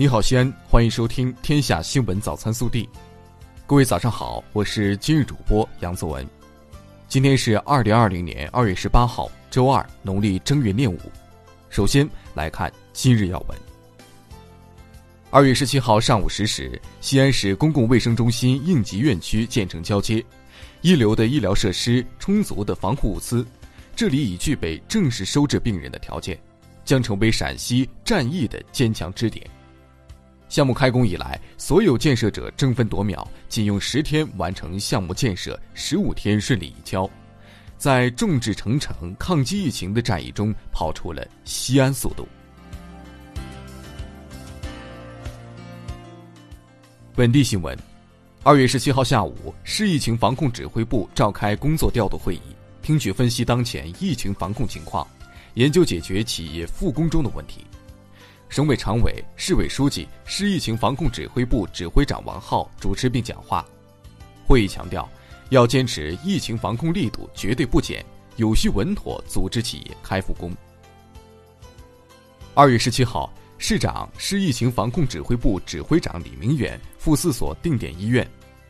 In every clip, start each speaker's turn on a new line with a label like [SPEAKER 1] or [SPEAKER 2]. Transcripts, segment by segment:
[SPEAKER 1] 你好，西安，欢迎收听《天下新闻早餐速递》。各位早上好，我是今日主播杨作文。今天是二零二零年二月十八号，周二，农历正月廿五。首先来看今日要闻。二月十七号上午十时，西安市公共卫生中心应急院区建成交接，一流的医疗设施，充足的防护物资，这里已具备正式收治病人的条件，将成为陕西战役的坚强支点。项目开工以来，所有建设者争分夺秒，仅用十天完成项目建设，十五天顺利移交，在众志成城抗击疫情的战役中跑出了西安速度。本地新闻：二月十七号下午，市疫情防控指挥部召开工作调度会议，听取分析当前疫情防控情况，研究解决企业复工中的问题。省委常委、市委书记、市疫情防控指挥部指挥长王浩主持并讲话。会议强调，要坚持疫情防控力度绝对不减，有序稳妥组织企业开复工。二月十七号，市长、市疫情防控指挥部指挥长李明远赴四所定点医院，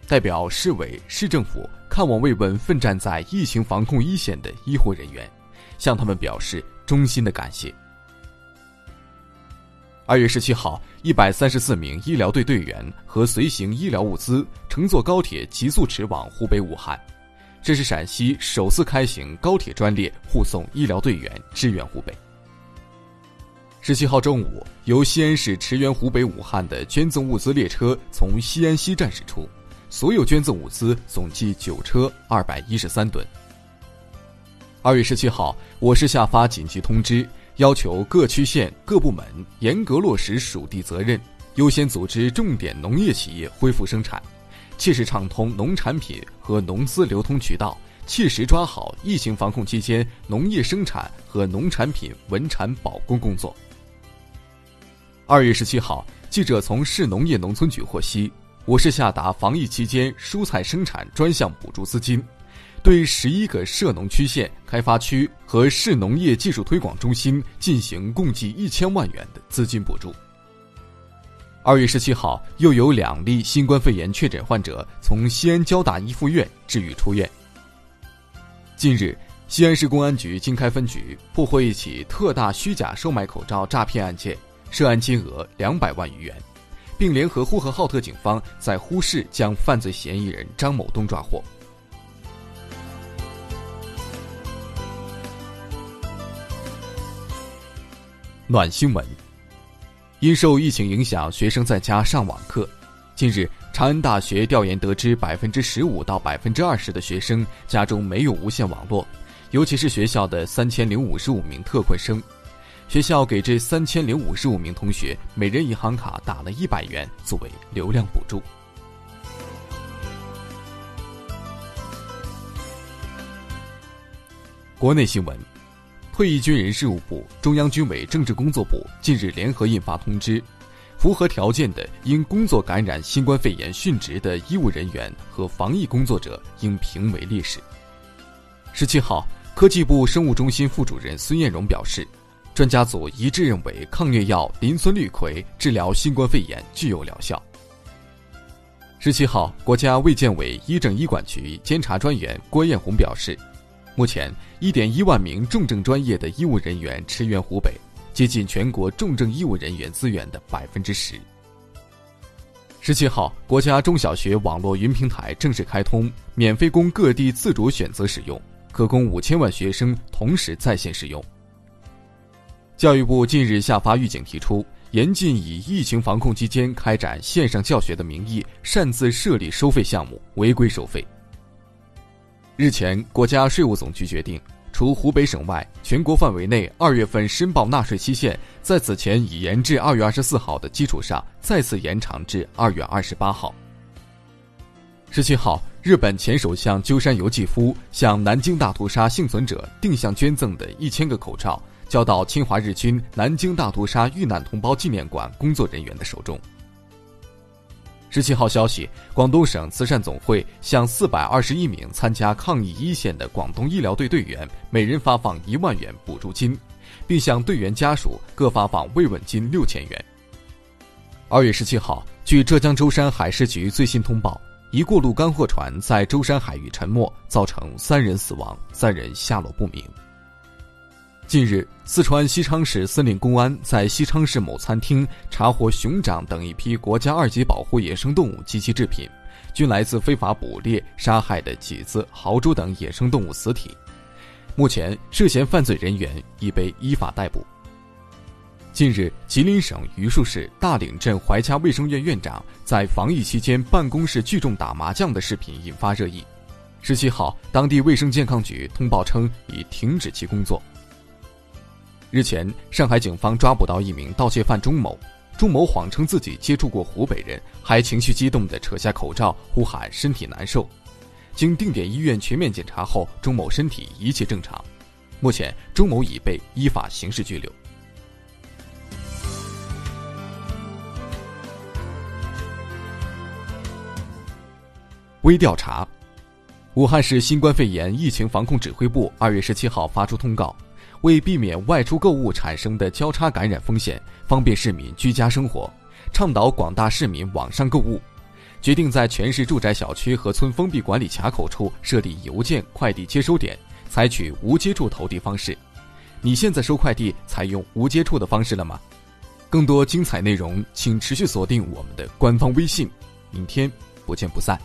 [SPEAKER 1] 代表市委、市政府看望慰问奋战在疫情防控一线的医护人员，向他们表示衷心的感谢。二月十七号，一百三十四名医疗队队员和随行医疗物资乘坐高铁急速驰往湖北武汉，这是陕西首次开行高铁专列护送医疗队员支援湖北。十七号中午，由西安市驰援湖北武汉的捐赠物资列车从西安西站驶出，所有捐赠物资总计九车二百一十三吨。二月十七号，我市下发紧急通知。要求各区县各部门严格落实属地责任，优先组织重点农业企业恢复生产，切实畅通农产品和农资流通渠道，切实抓好疫情防控期间农业生产和农产品稳产保供工作。二月十七号，记者从市农业农村局获悉，我市下达防疫期间蔬菜生产专项补助资金。对十一个涉农区县、开发区和市农业技术推广中心进行共计一千万元的资金补助。二月十七号，又有两例新冠肺炎确诊患者从西安交大一附院治愈出院。近日，西安市公安局经开分局破获一起特大虚假售卖口罩诈骗案件，涉案金额两百万余元，并联合呼和浩特警方在呼市将犯罪嫌疑人张某东抓获。暖新闻：因受疫情影响，学生在家上网课。近日，长安大学调研得知，百分之十五到百分之二十的学生家中没有无线网络，尤其是学校的三千零五十五名特困生。学校给这三千零五十五名同学每人银行卡打了一百元作为流量补助。国内新闻。退役军人事务部、中央军委政治工作部近日联合印发通知，符合条件的因工作感染新冠肺炎殉职的医务人员和防疫工作者应评为烈士。十七号，科技部生物中心副主任孙艳荣表示，专家组一致认为抗疟药磷酸氯喹治疗新冠肺炎具有疗效。十七号，国家卫健委医政医管局监察专员郭艳红表示。目前，一点一万名重症专业的医务人员驰援湖北，接近全国重症医务人员资源的百分之十。十七号，国家中小学网络云平台正式开通，免费供各地自主选择使用，可供五千万学生同时在线使用。教育部近日下发预警，提出严禁以疫情防控期间开展线上教学的名义擅自设立收费项目，违规收费。日前，国家税务总局决定，除湖北省外，全国范围内二月份申报纳税期限，在此前已延至二月二十四号的基础上，再次延长至二月二十八号。十七号，日本前首相鸠山由纪夫向南京大屠杀幸存者定向捐赠的一千个口罩，交到侵华日军南京大屠杀遇难同胞纪念馆工作人员的手中。十七号消息，广东省慈善总会向四百二十一名参加抗疫一线的广东医疗队队员每人发放一万元补助金，并向队员家属各发放慰问金六千元。二月十七号，据浙江舟山海事局最新通报，一过路干货船在舟山海域沉没，造成三人死亡，三人下落不明。近日，四川西昌市森林公安在西昌市某餐厅查获熊掌等一批国家二级保护野生动物及其制品，均来自非法捕猎、杀害的麂子、豪猪等野生动物死体。目前，涉嫌犯罪人员已被依法逮捕。近日，吉林省榆树市大岭镇怀家卫生院院长在防疫期间办公室聚众打麻将的视频引发热议。十七号，当地卫生健康局通报称已停止其工作。日前，上海警方抓捕到一名盗窃犯钟某。钟某谎称自己接触过湖北人，还情绪激动地扯下口罩，呼喊身体难受。经定点医院全面检查后，钟某身体一切正常。目前，钟某已被依法刑事拘留。微调查：武汉市新冠肺炎疫情防控指挥部二月十七号发出通告。为避免外出购物产生的交叉感染风险，方便市民居家生活，倡导广大市民网上购物，决定在全市住宅小区和村封闭管理卡口处设立邮件快递接收点，采取无接触投递方式。你现在收快递采用无接触的方式了吗？更多精彩内容，请持续锁定我们的官方微信。明天不见不散。